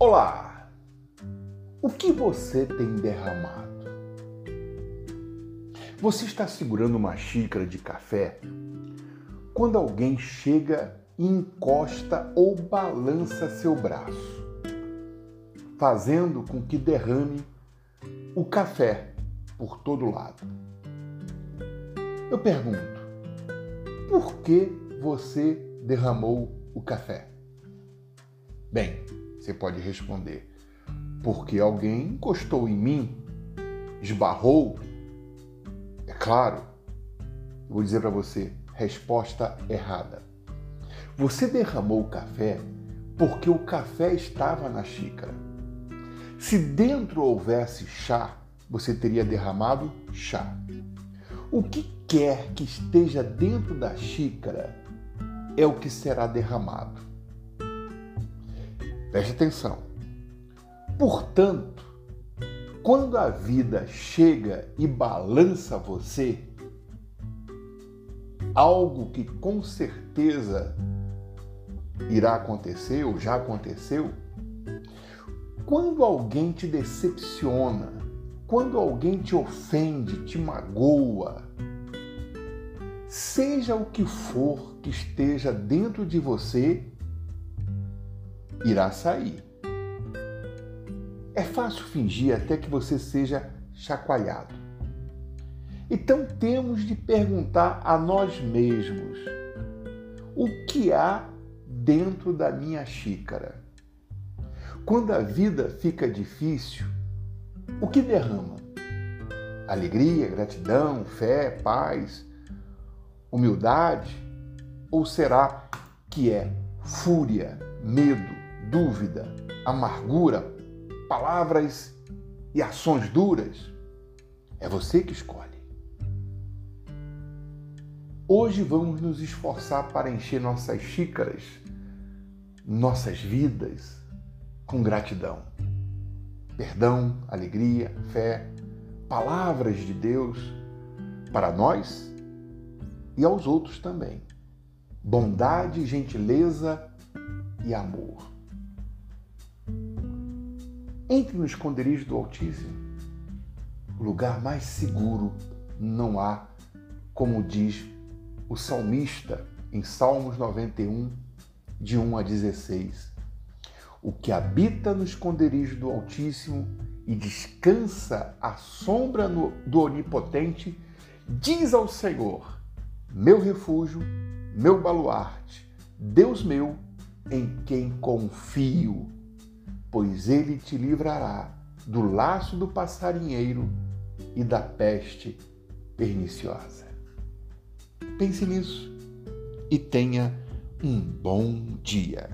Olá! O que você tem derramado? Você está segurando uma xícara de café quando alguém chega e encosta ou balança seu braço, fazendo com que derrame o café por todo lado. Eu pergunto, por que você derramou o café? Bem, você pode responder, porque alguém encostou em mim, esbarrou. É claro, vou dizer para você, resposta errada. Você derramou o café porque o café estava na xícara. Se dentro houvesse chá, você teria derramado chá. O que quer que esteja dentro da xícara é o que será derramado. Preste atenção. Portanto, quando a vida chega e balança você, algo que com certeza irá acontecer ou já aconteceu, quando alguém te decepciona, quando alguém te ofende, te magoa, seja o que for que esteja dentro de você, irá sair. É fácil fingir até que você seja chacoalhado. Então temos de perguntar a nós mesmos: o que há dentro da minha xícara? Quando a vida fica difícil, o que derrama? Alegria, gratidão, fé, paz, humildade? Ou será que é fúria, medo, dúvida, amargura, palavras e ações duras? É você que escolhe. Hoje vamos nos esforçar para encher nossas xícaras, nossas vidas, com gratidão, perdão, alegria, fé, palavras de Deus para nós e aos outros também. Bondade, gentileza e amor. Entre no esconderijo do Altíssimo. Lugar mais seguro não há, como diz o salmista em Salmos 91, de 1 a 16. O que habita no esconderijo do Altíssimo e descansa à sombra do Onipotente, diz ao Senhor: Meu refúgio, meu baluarte, Deus meu, em quem confio pois ele te livrará do laço do passarinheiro e da peste perniciosa. Pense nisso e tenha um bom dia.